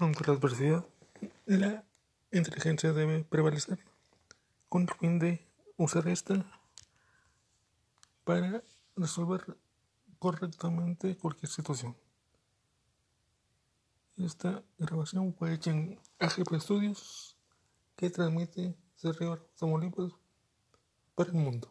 Aunque la adversidad, la inteligencia debe prevalecer con el fin de usar esta para resolver correctamente cualquier situación. Esta grabación fue hecha en AGP Studios que transmite Cerro Tamaulipas para el mundo.